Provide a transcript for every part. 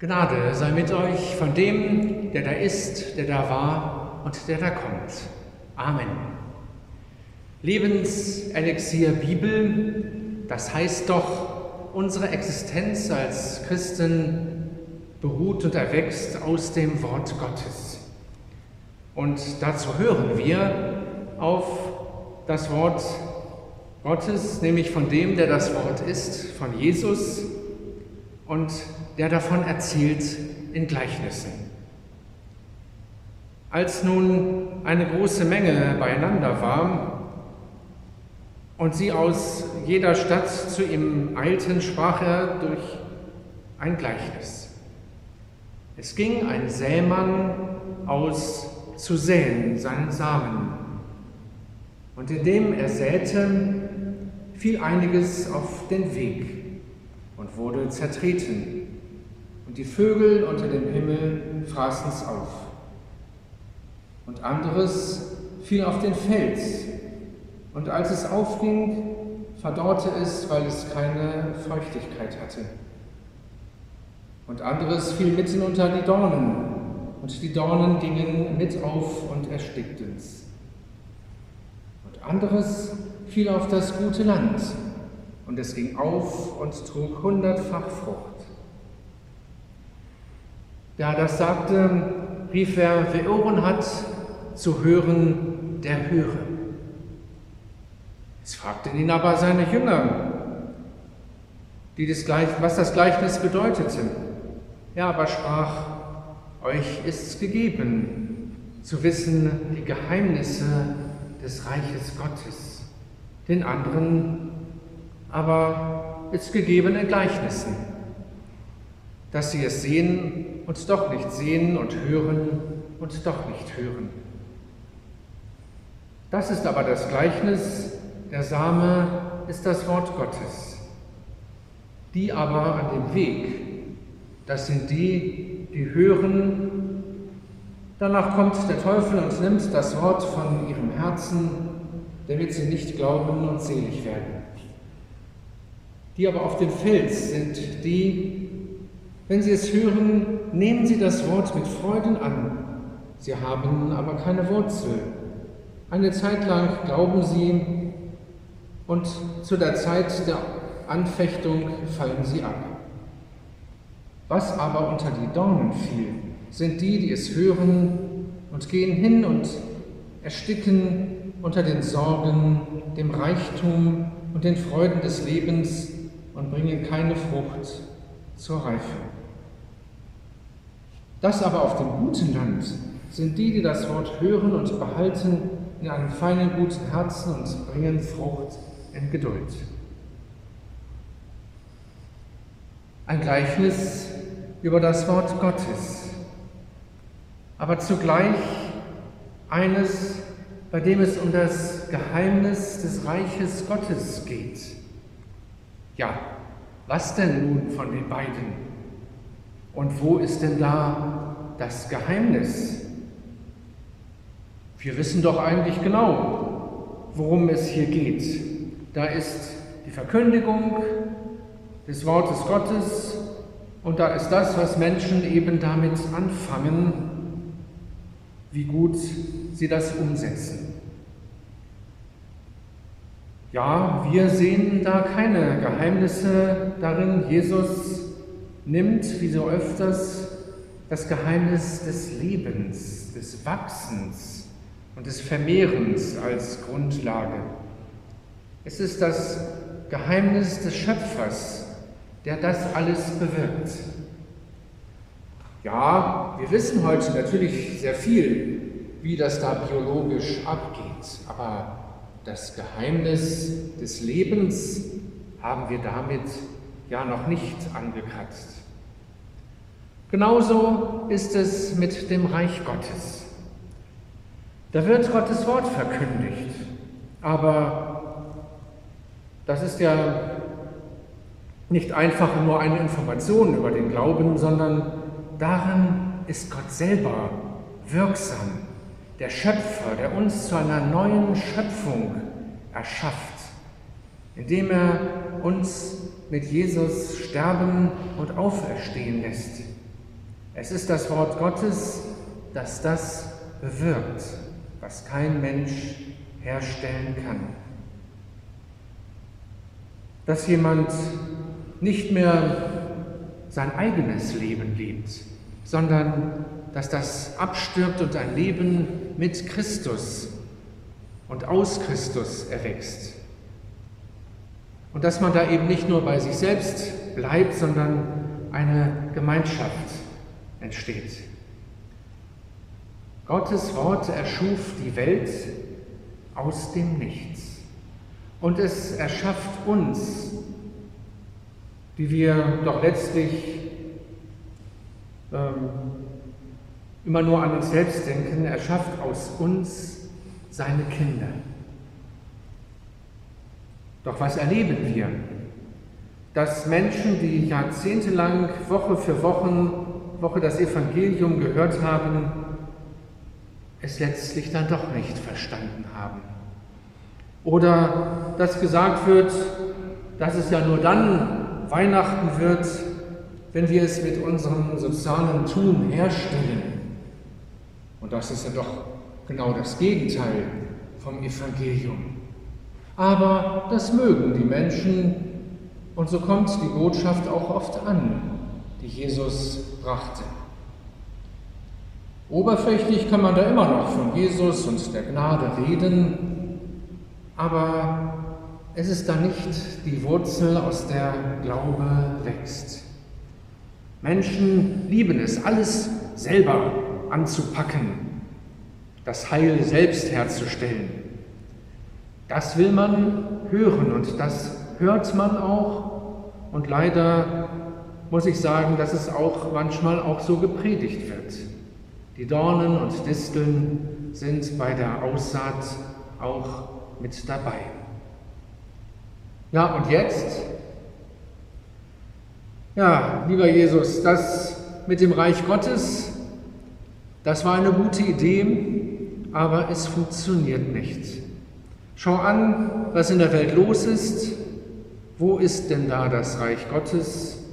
Gnade sei mit euch von dem, der da ist, der da war und der da kommt. Amen. Lebenselixier Bibel, das heißt doch, unsere Existenz als Christen beruht und erwächst aus dem Wort Gottes. Und dazu hören wir auf das Wort Gottes, nämlich von dem, der das Wort ist, von Jesus und der davon erzählt in Gleichnissen. Als nun eine große Menge beieinander war und sie aus jeder Stadt zu ihm eilten, sprach er durch ein Gleichnis. Es ging ein Sämann aus zu säen seinen Samen. Und indem er säte, fiel einiges auf den Weg und wurde zertreten und die Vögel unter dem Himmel fraßen es auf. Und anderes fiel auf den Fels, und als es aufging, verdorrte es, weil es keine Feuchtigkeit hatte. Und anderes fiel mitten unter die Dornen, und die Dornen gingen mit auf und erstickten es. Und anderes fiel auf das gute Land, und es ging auf und trug hundertfach Frucht. Da das sagte, rief er, wer Ohren hat, zu hören, der höre. Es fragten ihn aber seine Jünger, die das Gleich, was das Gleichnis bedeutete. Er aber sprach, euch ist es gegeben, zu wissen die Geheimnisse des Reiches Gottes. Den anderen aber ist gegeben in Gleichnissen, dass sie es sehen und doch nicht sehen und hören und doch nicht hören. Das ist aber das Gleichnis, der Same ist das Wort Gottes. Die aber an dem Weg, das sind die, die hören, danach kommt der Teufel und nimmt das Wort von ihrem Herzen, damit sie nicht glauben und selig werden. Die aber auf dem Fels sind die, wenn sie es hören, nehmen sie das Wort mit Freuden an. Sie haben aber keine Wurzel. Eine Zeit lang glauben sie und zu der Zeit der Anfechtung fallen sie ab. Was aber unter die Dornen fiel, sind die, die es hören und gehen hin und ersticken unter den Sorgen, dem Reichtum und den Freuden des Lebens und bringen keine Frucht zur Reife. Das aber auf dem guten Land sind die, die das Wort hören und behalten in einem feinen, guten Herzen und bringen Frucht in Geduld. Ein Gleichnis über das Wort Gottes, aber zugleich eines, bei dem es um das Geheimnis des Reiches Gottes geht. Ja, was denn nun von den beiden? Und wo ist denn da das Geheimnis? Wir wissen doch eigentlich genau, worum es hier geht. Da ist die Verkündigung des Wortes Gottes und da ist das, was Menschen eben damit anfangen, wie gut sie das umsetzen. Ja, wir sehen da keine Geheimnisse darin. Jesus nimmt, wie so öfters, das Geheimnis des Lebens, des Wachsens und des Vermehrens als Grundlage. Es ist das Geheimnis des Schöpfers, der das alles bewirkt. Ja, wir wissen heute natürlich sehr viel, wie das da biologisch abgeht, aber das Geheimnis des Lebens haben wir damit ja noch nicht angekratzt. Genauso ist es mit dem Reich Gottes. Da wird Gottes Wort verkündigt, aber das ist ja nicht einfach nur eine Information über den Glauben, sondern darin ist Gott selber wirksam, der Schöpfer, der uns zu einer neuen Schöpfung erschafft, indem er uns mit Jesus sterben und auferstehen lässt, Es ist das Wort Gottes, das das bewirkt, was kein Mensch herstellen kann. Dass jemand nicht mehr sein eigenes Leben lebt, sondern dass das abstirbt und ein Leben mit Christus und aus Christus erwächst. Und dass man da eben nicht nur bei sich selbst bleibt, sondern eine Gemeinschaft entsteht. Gottes Wort erschuf die Welt aus dem Nichts. Und es erschafft uns, die wir doch letztlich ähm, immer nur an uns selbst denken, er schafft aus uns seine Kinder. Doch was erleben wir? Dass Menschen, die jahrzehntelang Woche für Woche, Woche das Evangelium gehört haben, es letztlich dann doch nicht verstanden haben. Oder dass gesagt wird, dass es ja nur dann Weihnachten wird, wenn wir es mit unserem sozialen Tun herstellen. Und das ist ja doch genau das Gegenteil vom Evangelium. Aber das mögen die Menschen und so kommt die Botschaft auch oft an, die Jesus brachte. Oberflächlich kann man da immer noch von Jesus und der Gnade reden, aber es ist da nicht die Wurzel, aus der Glaube wächst. Menschen lieben es, alles selber anzupacken, das Heil selbst herzustellen. Das will man hören und das hört man auch. Und leider muss ich sagen, dass es auch manchmal auch so gepredigt wird. Die Dornen und Disteln sind bei der Aussaat auch mit dabei. Ja, und jetzt? Ja, lieber Jesus, das mit dem Reich Gottes, das war eine gute Idee, aber es funktioniert nicht. Schau an, was in der Welt los ist. Wo ist denn da das Reich Gottes?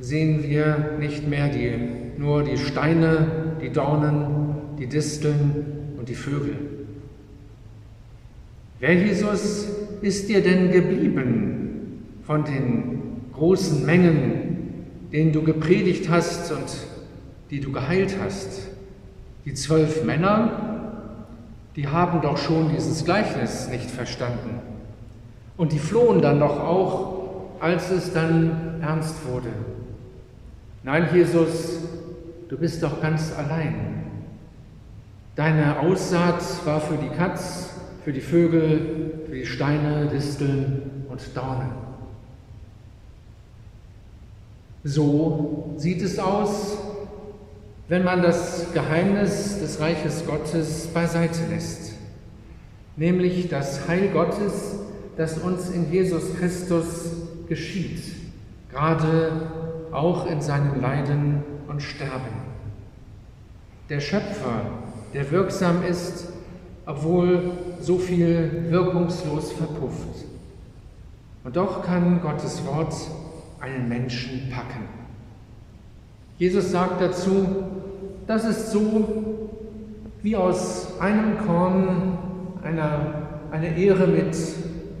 Sehen wir nicht mehr die, nur die Steine, die Dornen, die Disteln und die Vögel. Wer Jesus ist dir denn geblieben von den großen Mengen, denen du gepredigt hast und die du geheilt hast? Die zwölf Männer, die haben doch schon dieses Gleichnis nicht verstanden. Und die flohen dann doch auch, als es dann ernst wurde. Nein, Jesus, du bist doch ganz allein. Deine Aussaat war für die Katz, für die Vögel, für die Steine, Disteln und Dornen. So sieht es aus, wenn man das Geheimnis des Reiches Gottes beiseite lässt, nämlich das Heil Gottes, das uns in Jesus Christus geschieht, gerade auch in seinem Leiden und Sterben. Der Schöpfer, der wirksam ist, obwohl so viel wirkungslos verpufft. Und doch kann Gottes Wort einen Menschen packen. Jesus sagt dazu, das ist so, wie aus einem Korn einer, eine Ehre mit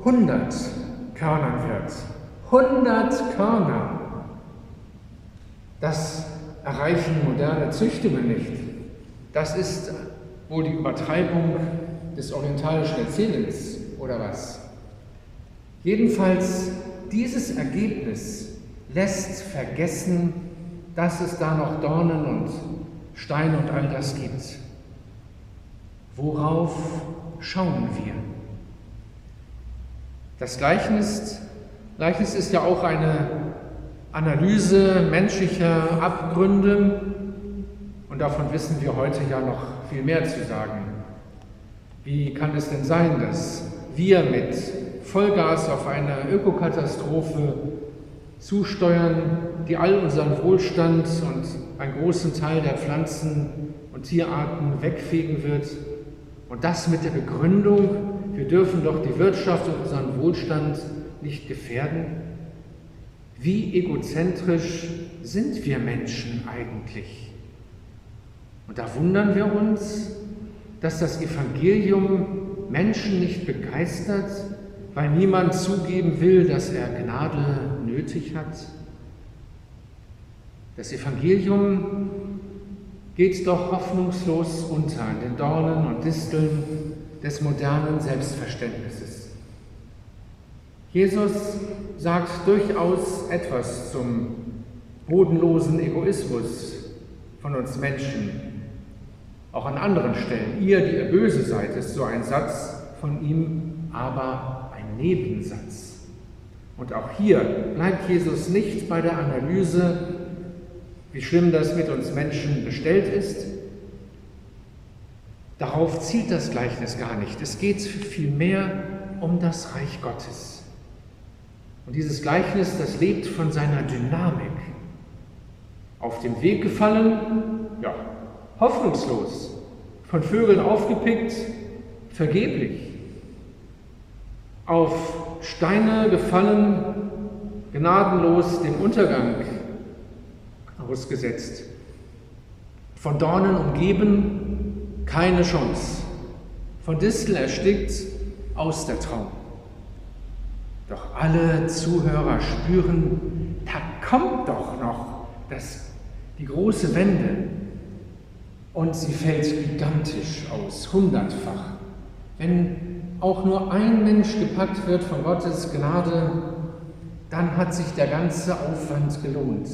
100 Körnern wird. 100 Körner. Das erreichen moderne Züchtungen nicht. Das ist wohl die Übertreibung des orientalischen Erzählens oder was? Jedenfalls, dieses Ergebnis lässt vergessen, dass es da noch Dornen und Steine und all das gibt. Worauf schauen wir? Das Gleichnis, Gleichnis ist ja auch eine Analyse menschlicher Abgründe und davon wissen wir heute ja noch viel mehr zu sagen. Wie kann es denn sein, dass wir mit Vollgas auf eine Ökokatastrophe zusteuern, die all unseren Wohlstand und einen großen Teil der Pflanzen und Tierarten wegfegen wird? Und das mit der Begründung, wir dürfen doch die Wirtschaft und unseren Wohlstand nicht gefährden? wie egozentrisch sind wir Menschen eigentlich? Und da wundern wir uns, dass das Evangelium Menschen nicht begeistert, weil niemand zugeben will, dass er Gnade nötig hat. Das Evangelium geht doch hoffnungslos unter in den Dornen und Disteln des modernen Selbstverständnisses. Jesus sagt durchaus etwas zum bodenlosen Egoismus von uns Menschen. Auch an anderen Stellen. Ihr, die ihr böse seid, ist so ein Satz von ihm, aber ein Nebensatz. Und auch hier bleibt Jesus nicht bei der Analyse, wie schlimm das mit uns Menschen bestellt ist. Darauf zielt das Gleichnis gar nicht. Es geht vielmehr um das Reich Gottes. Und dieses Gleichnis, das lebt von seiner Dynamik. Auf dem Weg gefallen, ja, hoffnungslos, von Vögeln aufgepickt, vergeblich. Auf Steine gefallen, gnadenlos dem Untergang ausgesetzt. Von Dornen umgeben, keine Chance. Von Distel erstickt, aus der Traum. Doch alle Zuhörer spüren, da kommt doch noch das, die große Wende. Und sie fällt gigantisch aus, hundertfach. Wenn auch nur ein Mensch gepackt wird von Gottes Gnade, dann hat sich der ganze Aufwand gelohnt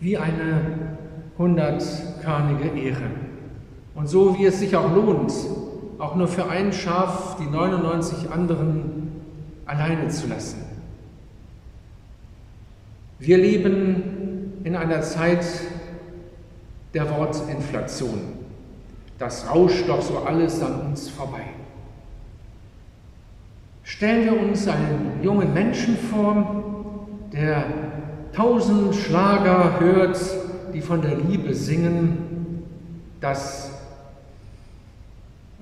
wie eine hundertkörnige Ehre. Und so wie es sich auch lohnt, auch nur für ein Schaf die 99 anderen alleine zu lassen. Wir leben in einer Zeit der Wortinflation. Das rauscht doch so alles an uns vorbei. Stellen wir uns einen jungen Menschen vor, der tausend Schlager hört, die von der Liebe singen, das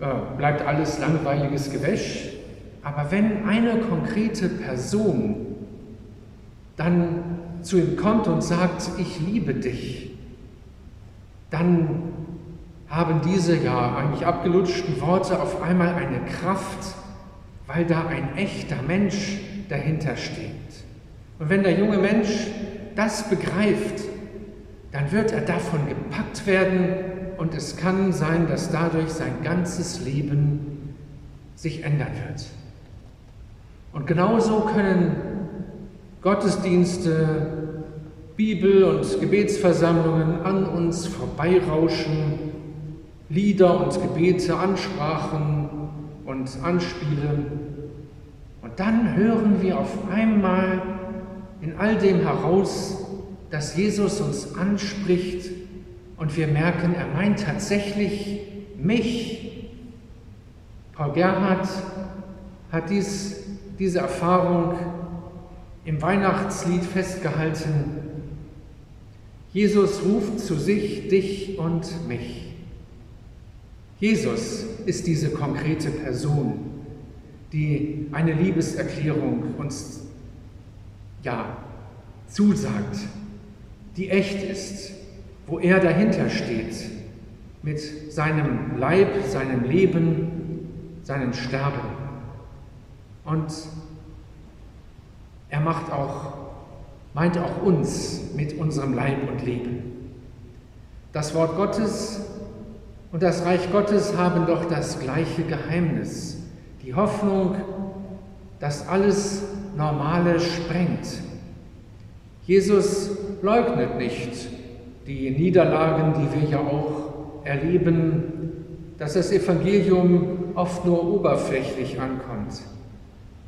äh, bleibt alles langweiliges Gewäsch. Aber wenn eine konkrete Person dann zu ihm kommt und sagt, ich liebe dich, dann haben diese ja eigentlich abgelutschten Worte auf einmal eine Kraft, weil da ein echter Mensch dahinter steht. Und wenn der junge Mensch das begreift, dann wird er davon gepackt werden und es kann sein, dass dadurch sein ganzes Leben sich ändern wird. Und genauso können Gottesdienste, Bibel und Gebetsversammlungen an uns vorbeirauschen, Lieder und Gebete, Ansprachen und Anspielen. Und dann hören wir auf einmal in all dem heraus, dass Jesus uns anspricht und wir merken, er meint tatsächlich mich. Paul Gerhard hat dies, diese Erfahrung im Weihnachtslied festgehalten. Jesus ruft zu sich dich und mich. Jesus ist diese konkrete Person, die eine Liebeserklärung uns ja, zusagt, die echt ist, wo er dahinter steht, mit seinem Leib, seinem Leben, seinem Sterben. Und er macht auch, meint auch uns mit unserem Leib und Leben. Das Wort Gottes und das Reich Gottes haben doch das gleiche Geheimnis, die Hoffnung, dass alles Normale sprengt. Jesus leugnet nicht die Niederlagen, die wir ja auch erleben, dass das Evangelium oft nur oberflächlich ankommt.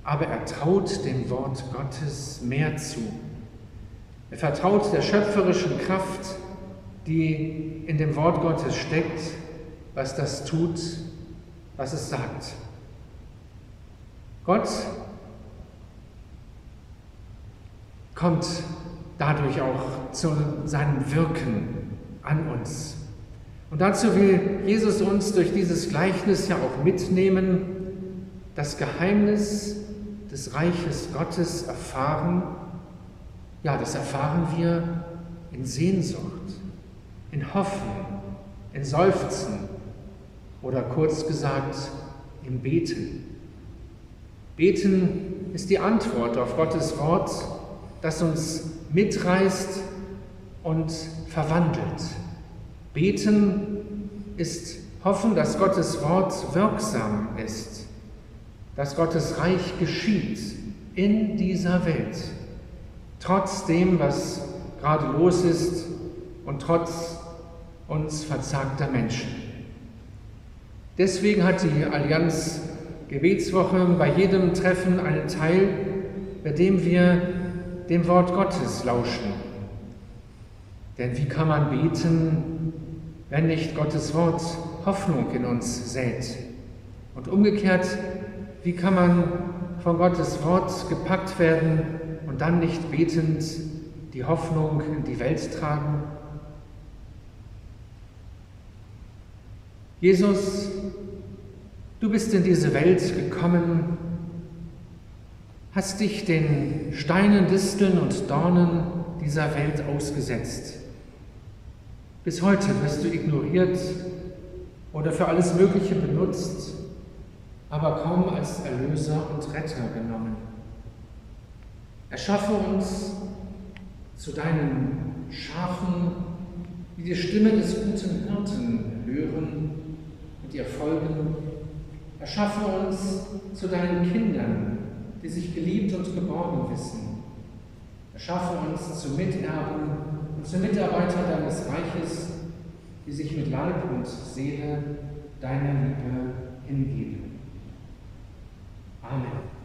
Aber er traut dem Wort Gottes mehr zu. Er vertraut der schöpferischen Kraft, die in dem Wort Gottes steckt, was das tut, was es sagt. Gott kommt dadurch auch zu seinem Wirken an uns. Und dazu will Jesus uns durch dieses Gleichnis ja auch mitnehmen, das Geheimnis des Reiches Gottes erfahren Ja, das erfahren wir in Sehnsucht, in Hoffen, in Seufzen oder kurz gesagt im Beten. Beten ist die Antwort auf Gottes Wort, das uns mitreißt und verwandelt. Beten ist hoffen, dass Gottes Wort wirksam ist, dass Gottes Reich geschieht in dieser Welt, trotz dem, was gerade los ist und trotz uns verzagter Menschen. Deswegen hat die Allianz Gebetswoche bei jedem Treffen einen Teil, bei dem wir dem Wort Gottes lauschen. Denn wie kann man beten, wenn nicht Gottes Wort Hoffnung in uns sät? Und umgekehrt, wie kann man von Gottes Wort gepackt werden und dann nicht betend die Hoffnung in die Welt tragen? Jesus, du bist in diese Welt gekommen, hast dich den Steinen, Disteln und Dornen dieser Welt ausgesetzt. Bis heute wirst du ignoriert oder für alles Mögliche benutzt, aber kaum als Erlöser und Retter genommen. Erschaffe uns zu deinen Schafen, die die Stimme des guten Hirten hören und ihr folgen. Erschaffe uns zu deinen Kindern, die sich geliebt und geborgen wissen. Erschaffe uns zu Miterben und zu Mitarbeitern deines Reiches, die sich mit Leib und Seele deiner Liebe hingeben. Amen.